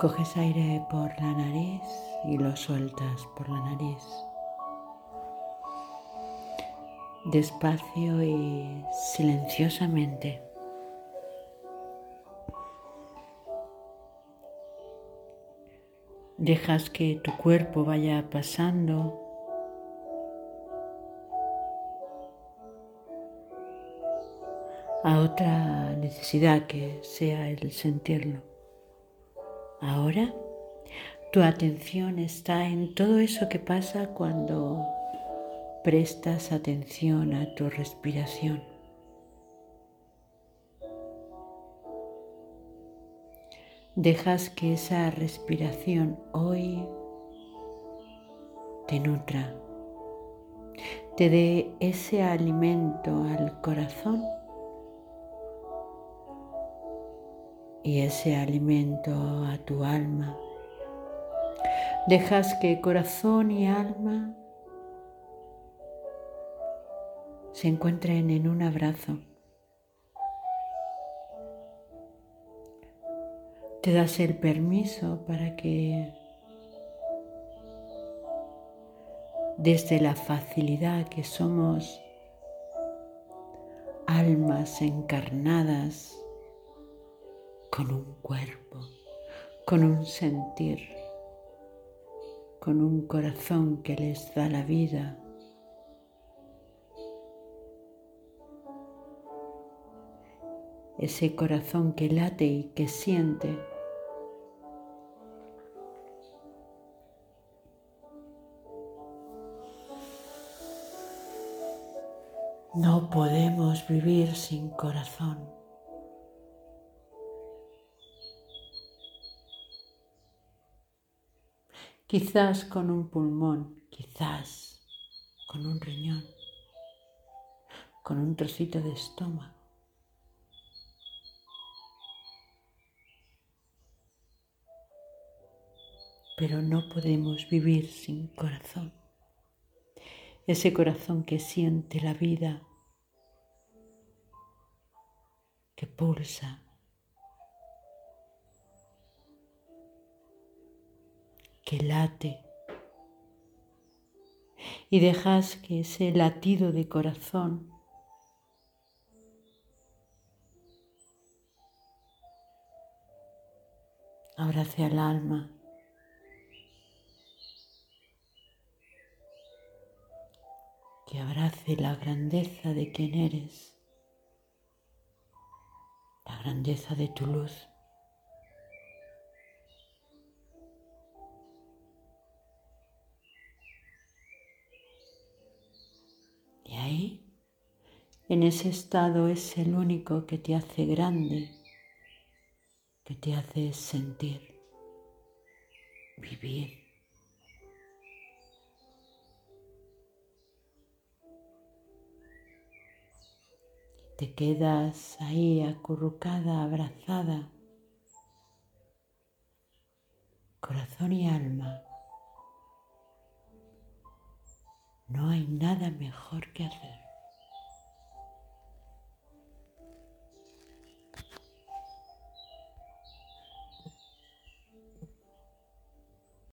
Coges aire por la nariz y lo sueltas por la nariz. Despacio y silenciosamente. Dejas que tu cuerpo vaya pasando a otra necesidad que sea el sentirlo. Ahora tu atención está en todo eso que pasa cuando prestas atención a tu respiración. Dejas que esa respiración hoy te nutra, te dé ese alimento al corazón y ese alimento a tu alma. Dejas que corazón y alma se encuentren en un abrazo. Te das el permiso para que desde la facilidad que somos almas encarnadas con un cuerpo, con un sentir, con un corazón que les da la vida. Ese corazón que late y que siente. No podemos vivir sin corazón. Quizás con un pulmón, quizás con un riñón, con un trocito de estómago. Pero no podemos vivir sin corazón. Ese corazón que siente la vida, que pulsa, que late y dejas que ese latido de corazón abrace al alma. Que abrace la grandeza de quien eres, la grandeza de tu luz. En ese estado es el único que te hace grande, que te hace sentir, vivir. Te quedas ahí acurrucada, abrazada, corazón y alma. No hay nada mejor que hacer.